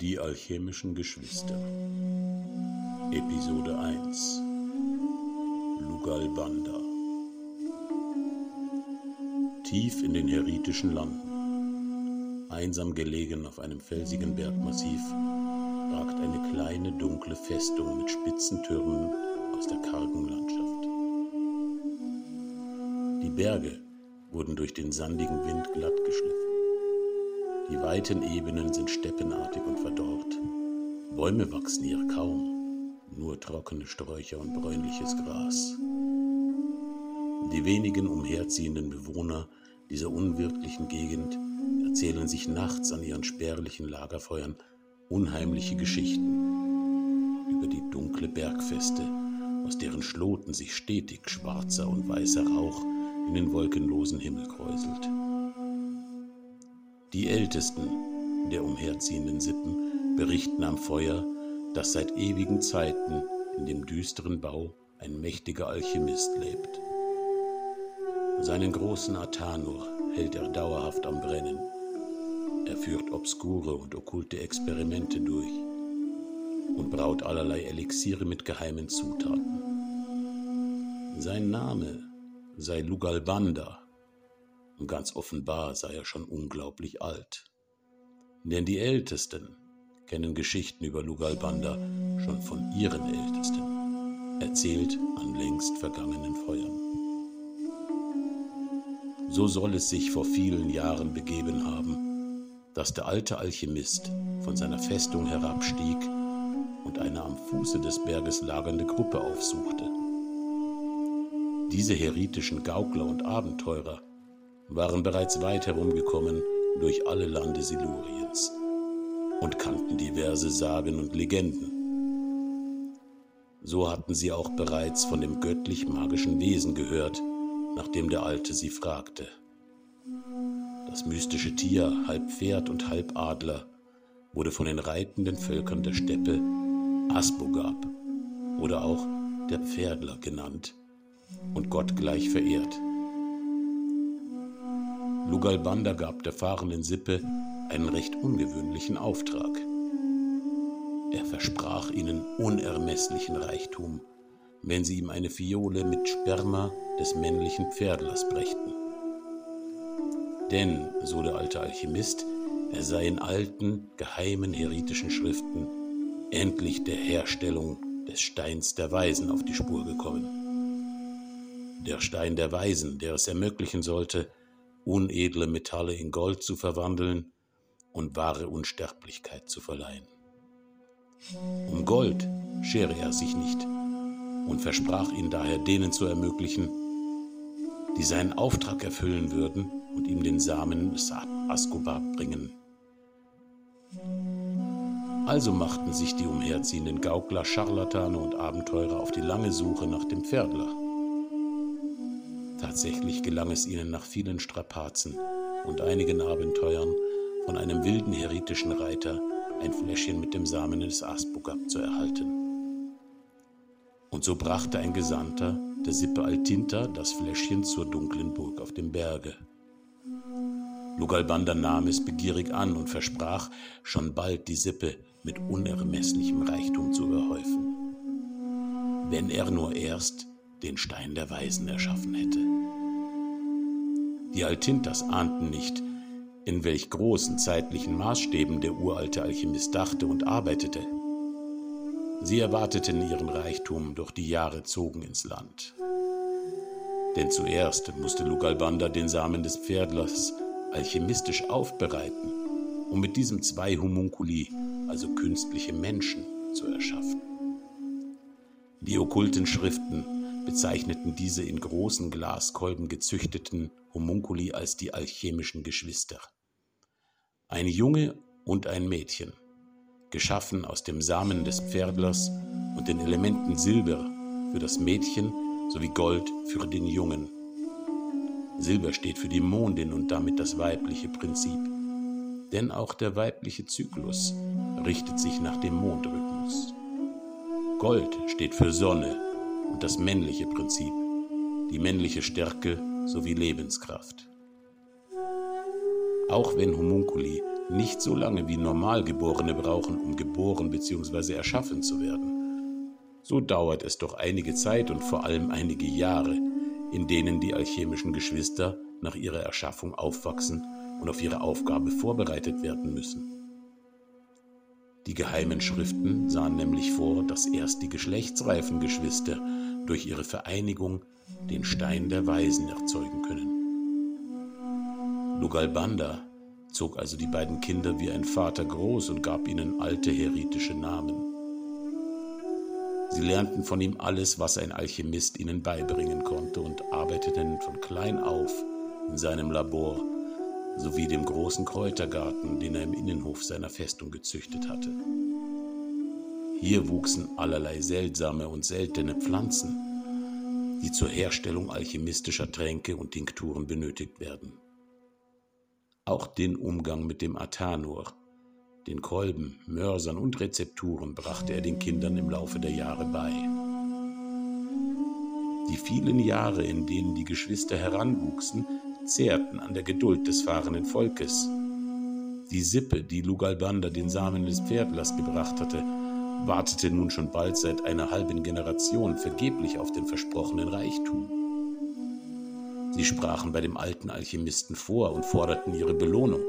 Die alchemischen Geschwister Episode 1 Lugalbanda Tief in den heritischen Landen, einsam gelegen auf einem felsigen Bergmassiv, ragt eine kleine dunkle Festung mit spitzen Türmen aus der kargen Landschaft. Die Berge wurden durch den sandigen Wind glatt geschliffen. Die weiten Ebenen sind steppenartig und verdorrt. Bäume wachsen hier kaum, nur trockene Sträucher und bräunliches Gras. Die wenigen umherziehenden Bewohner dieser unwirtlichen Gegend erzählen sich nachts an ihren spärlichen Lagerfeuern unheimliche Geschichten über die dunkle Bergfeste, aus deren Schloten sich stetig schwarzer und weißer Rauch in den wolkenlosen Himmel kräuselt. Die Ältesten der umherziehenden Sippen berichten am Feuer, dass seit ewigen Zeiten in dem düsteren Bau ein mächtiger Alchemist lebt. Seinen großen Athanur hält er dauerhaft am Brennen. Er führt obskure und okkulte Experimente durch und braut allerlei Elixiere mit geheimen Zutaten. Sein Name sei Lugalbanda, und ganz offenbar sei er schon unglaublich alt. Denn die Ältesten kennen Geschichten über Lugalbanda schon von ihren Ältesten, erzählt an längst vergangenen Feuern. So soll es sich vor vielen Jahren begeben haben, dass der alte Alchemist von seiner Festung herabstieg und eine am Fuße des Berges lagernde Gruppe aufsuchte. Diese heritischen Gaukler und Abenteurer waren bereits weit herumgekommen durch alle Lande Siluriens und kannten diverse Sagen und Legenden. So hatten sie auch bereits von dem göttlich-magischen Wesen gehört, nach dem der Alte sie fragte. Das mystische Tier, halb Pferd und halb Adler, wurde von den reitenden Völkern der Steppe Asbogab oder auch der Pferdler genannt und Gott gleich verehrt. Lugalbanda gab der fahrenden Sippe einen recht ungewöhnlichen Auftrag. Er versprach ihnen unermesslichen Reichtum, wenn sie ihm eine Fiole mit Sperma des männlichen Pferdlers brächten. Denn, so der alte Alchemist, er sei in alten, geheimen heritischen Schriften endlich der Herstellung des Steins der Weisen auf die Spur gekommen. Der Stein der Weisen, der es ermöglichen sollte, unedle Metalle in Gold zu verwandeln und wahre Unsterblichkeit zu verleihen. Um Gold schere er sich nicht und versprach ihn daher denen zu ermöglichen, die seinen Auftrag erfüllen würden und ihm den Samen des Askobar bringen. Also machten sich die umherziehenden Gaukler, Scharlatane und Abenteurer auf die lange Suche nach dem Pferdler. Tatsächlich gelang es ihnen nach vielen Strapazen und einigen Abenteuern von einem wilden heritischen Reiter ein Fläschchen mit dem Samen des Asbugab zu erhalten. Und so brachte ein Gesandter der Sippe Altinta das Fläschchen zur dunklen Burg auf dem Berge. Lugalbanda nahm es begierig an und versprach, schon bald die Sippe mit unermesslichem Reichtum zu überhäufen. Wenn er nur erst den Stein der Weisen erschaffen hätte. Die Altintas ahnten nicht, in welch großen zeitlichen Maßstäben der uralte Alchemist dachte und arbeitete. Sie erwarteten ihren Reichtum, doch die Jahre zogen ins Land. Denn zuerst musste Lugalbanda den Samen des Pferdlers alchemistisch aufbereiten, um mit diesem zwei Homunculi, also künstliche Menschen, zu erschaffen. Die okkulten Schriften bezeichneten diese in großen Glaskolben gezüchteten Homunculi als die alchemischen Geschwister. Ein Junge und ein Mädchen, geschaffen aus dem Samen des Pferdlers und den Elementen Silber für das Mädchen sowie Gold für den Jungen. Silber steht für die Mondin und damit das weibliche Prinzip. Denn auch der weibliche Zyklus richtet sich nach dem Mondrhythmus. Gold steht für Sonne und das männliche Prinzip, die männliche Stärke sowie Lebenskraft. Auch wenn Homunculi nicht so lange wie Normalgeborene brauchen, um geboren bzw. erschaffen zu werden. So dauert es doch einige Zeit und vor allem einige Jahre, in denen die alchemischen Geschwister nach ihrer Erschaffung aufwachsen und auf ihre Aufgabe vorbereitet werden müssen. Die geheimen Schriften sahen nämlich vor, dass erst die geschlechtsreifen Geschwister durch ihre Vereinigung den Stein der Weisen erzeugen können. Lugalbanda zog also die beiden Kinder wie ein Vater groß und gab ihnen alte heritische Namen. Sie lernten von ihm alles, was ein Alchemist ihnen beibringen konnte und arbeiteten von klein auf in seinem Labor sowie dem großen Kräutergarten, den er im Innenhof seiner Festung gezüchtet hatte. Hier wuchsen allerlei seltsame und seltene Pflanzen, die zur Herstellung alchemistischer Tränke und Tinkturen benötigt werden. Auch den Umgang mit dem Atanur, den Kolben, Mörsern und Rezepturen brachte er den Kindern im Laufe der Jahre bei. Die vielen Jahre, in denen die Geschwister heranwuchsen, zehrten an der Geduld des fahrenden Volkes. Die Sippe, die Lugalbanda den Samen des Pferdlers gebracht hatte, wartete nun schon bald seit einer halben Generation vergeblich auf den versprochenen Reichtum. Sie sprachen bei dem alten Alchemisten vor und forderten ihre Belohnung.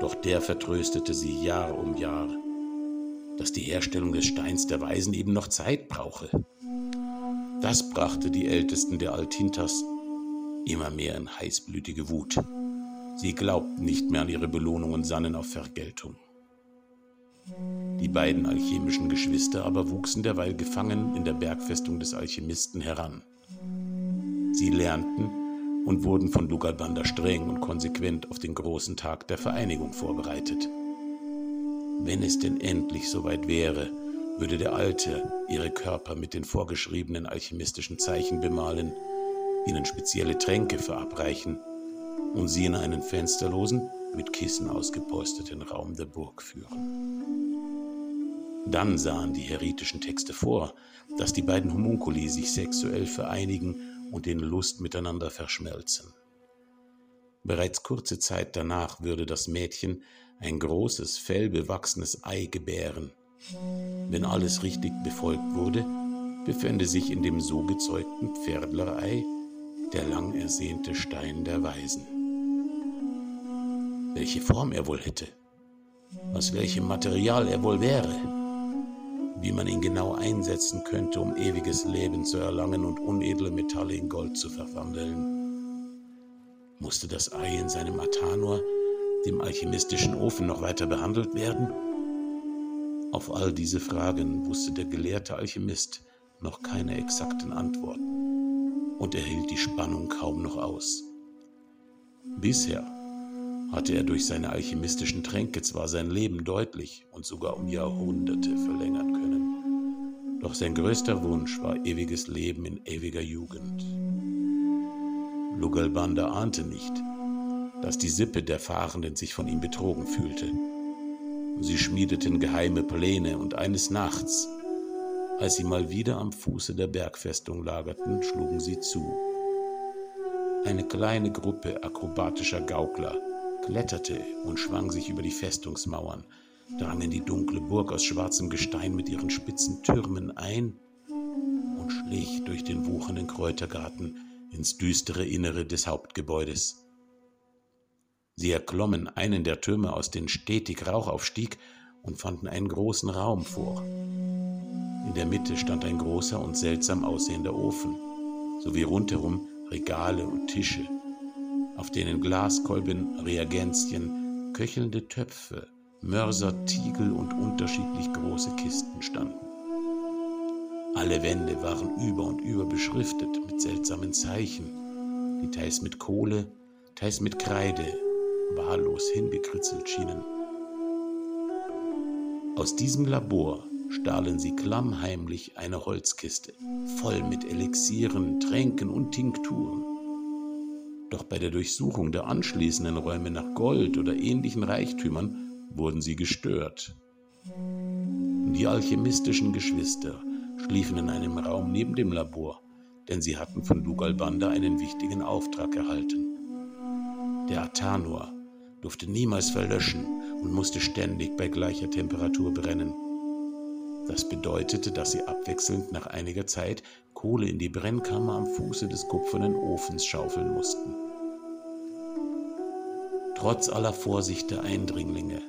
Doch der vertröstete sie Jahr um Jahr, dass die Herstellung des Steins der Weisen eben noch Zeit brauche. Das brachte die Ältesten der Altintas immer mehr in heißblütige Wut. Sie glaubten nicht mehr an ihre Belohnung und sannen auf Vergeltung. Die beiden alchemischen Geschwister aber wuchsen derweil gefangen in der Bergfestung des Alchemisten heran. Sie lernten und wurden von Lugalbanda streng und konsequent auf den großen Tag der Vereinigung vorbereitet. Wenn es denn endlich soweit wäre, würde der Alte ihre Körper mit den vorgeschriebenen alchemistischen Zeichen bemalen, ihnen spezielle Tränke verabreichen und sie in einen fensterlosen, mit Kissen ausgepolsterten Raum der Burg führen. Dann sahen die heritischen Texte vor, dass die beiden Homunkuli sich sexuell vereinigen und in Lust miteinander verschmelzen. Bereits kurze Zeit danach würde das Mädchen ein großes, fellbewachsenes Ei gebären. Wenn alles richtig befolgt wurde, befände sich in dem so gezeugten Pferdlerei der lang ersehnte Stein der Weisen. Welche Form er wohl hätte, aus welchem Material er wohl wäre, wie man ihn genau einsetzen könnte, um ewiges Leben zu erlangen und unedle Metalle in Gold zu verwandeln. Musste das Ei in seinem Atanor, dem alchemistischen Ofen, noch weiter behandelt werden? Auf all diese Fragen wusste der gelehrte Alchemist noch keine exakten Antworten und er hielt die Spannung kaum noch aus. Bisher hatte er durch seine alchemistischen Tränke zwar sein Leben deutlich und sogar um Jahrhunderte verlängern können, doch sein größter Wunsch war ewiges Leben in ewiger Jugend. Lugalbanda ahnte nicht, dass die Sippe der Fahrenden sich von ihm betrogen fühlte. Sie schmiedeten geheime Pläne und eines Nachts, als sie mal wieder am Fuße der Bergfestung lagerten, schlugen sie zu. Eine kleine Gruppe akrobatischer Gaukler kletterte und schwang sich über die Festungsmauern, drang in die dunkle Burg aus schwarzem Gestein mit ihren spitzen Türmen ein und schlich durch den wuchernden Kräutergarten ins düstere Innere des Hauptgebäudes. Sie erklommen einen der Türme, aus denen stetig Rauch aufstieg, und fanden einen großen Raum vor. In der Mitte stand ein großer und seltsam aussehender Ofen, sowie rundherum Regale und Tische, auf denen Glaskolben, Reagenzien, köchelnde Töpfe, Mörser, Tiegel und unterschiedlich große Kisten standen. Alle Wände waren über und über beschriftet mit seltsamen Zeichen, die teils mit Kohle, teils mit Kreide wahllos hingekritzelt schienen. Aus diesem Labor stahlen sie klammheimlich eine Holzkiste, voll mit Elixieren, Tränken und Tinkturen. Doch bei der Durchsuchung der anschließenden Räume nach Gold oder ähnlichen Reichtümern wurden sie gestört. Die alchemistischen Geschwister schliefen in einem Raum neben dem Labor, denn sie hatten von Lugalbanda einen wichtigen Auftrag erhalten. Der Atanor, durfte niemals verlöschen und musste ständig bei gleicher Temperatur brennen. Das bedeutete, dass sie abwechselnd nach einiger Zeit Kohle in die Brennkammer am Fuße des kupfernen Ofens schaufeln mussten. Trotz aller Vorsicht der Eindringlinge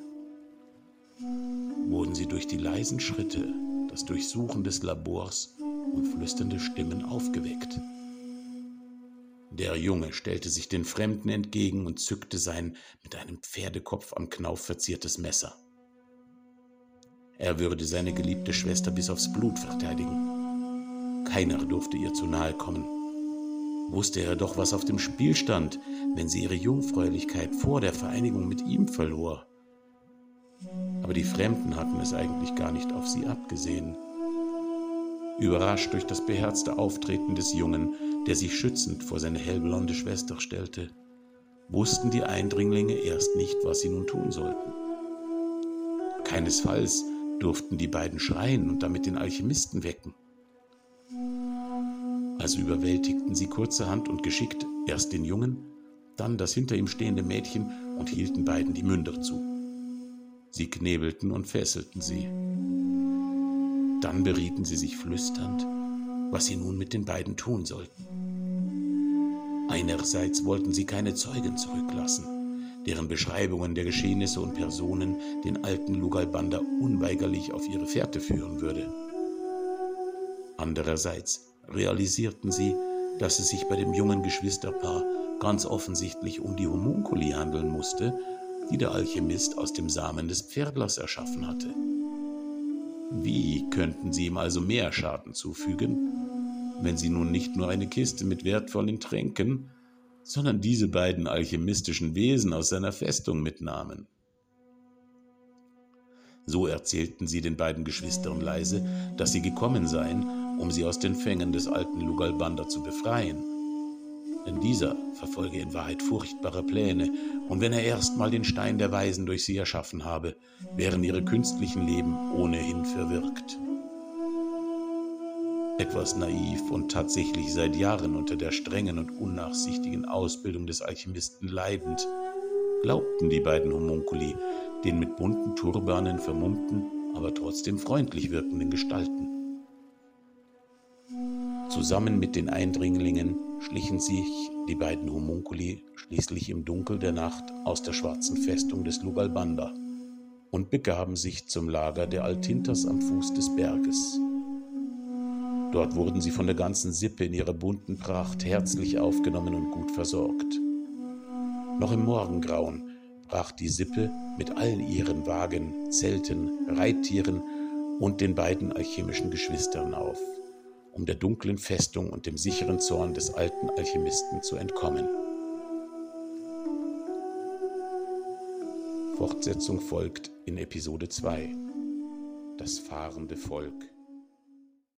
wurden sie durch die leisen Schritte, das Durchsuchen des Labors und flüsternde Stimmen aufgeweckt. Der Junge stellte sich den Fremden entgegen und zückte sein mit einem Pferdekopf am Knauf verziertes Messer. Er würde seine geliebte Schwester bis aufs Blut verteidigen. Keiner durfte ihr zu nahe kommen. Wusste er doch, was auf dem Spiel stand, wenn sie ihre Jungfräulichkeit vor der Vereinigung mit ihm verlor. Aber die Fremden hatten es eigentlich gar nicht auf sie abgesehen. Überrascht durch das beherzte Auftreten des Jungen, der sich schützend vor seine hellblonde Schwester stellte, wussten die Eindringlinge erst nicht, was sie nun tun sollten. Keinesfalls durften die beiden schreien und damit den Alchemisten wecken. Also überwältigten sie kurzerhand und geschickt erst den Jungen, dann das hinter ihm stehende Mädchen und hielten beiden die Münder zu. Sie knebelten und fesselten sie. Dann berieten sie sich flüsternd, was sie nun mit den beiden tun sollten. Einerseits wollten sie keine Zeugen zurücklassen, deren Beschreibungen der Geschehnisse und Personen den alten Lugalbanda unweigerlich auf ihre Fährte führen würde. Andererseits realisierten sie, dass es sich bei dem jungen Geschwisterpaar ganz offensichtlich um die Homunkuli handeln musste, die der Alchemist aus dem Samen des Pferdlers erschaffen hatte. Wie könnten sie ihm also mehr Schaden zufügen, wenn sie nun nicht nur eine Kiste mit wertvollen Tränken, sondern diese beiden alchemistischen Wesen aus seiner Festung mitnahmen. So erzählten sie den beiden Geschwistern leise, dass sie gekommen seien, um sie aus den Fängen des alten Lugalbanda zu befreien. Denn dieser verfolge in Wahrheit furchtbare Pläne, und wenn er erstmal den Stein der Weisen durch sie erschaffen habe, wären ihre künstlichen Leben ohnehin verwirkt etwas naiv und tatsächlich seit Jahren unter der strengen und unnachsichtigen Ausbildung des Alchemisten leidend, glaubten die beiden Homunkuli den mit bunten Turbanen vermummten, aber trotzdem freundlich wirkenden Gestalten. Zusammen mit den Eindringlingen schlichen sich die beiden Homunkuli schließlich im Dunkel der Nacht aus der schwarzen Festung des Lugalbanda und begaben sich zum Lager der Altintas am Fuß des Berges. Dort wurden sie von der ganzen Sippe in ihrer bunten Pracht herzlich aufgenommen und gut versorgt. Noch im Morgengrauen brach die Sippe mit allen ihren Wagen, Zelten, Reittieren und den beiden alchemischen Geschwistern auf, um der dunklen Festung und dem sicheren Zorn des alten Alchemisten zu entkommen. Fortsetzung folgt in Episode 2. Das fahrende Volk.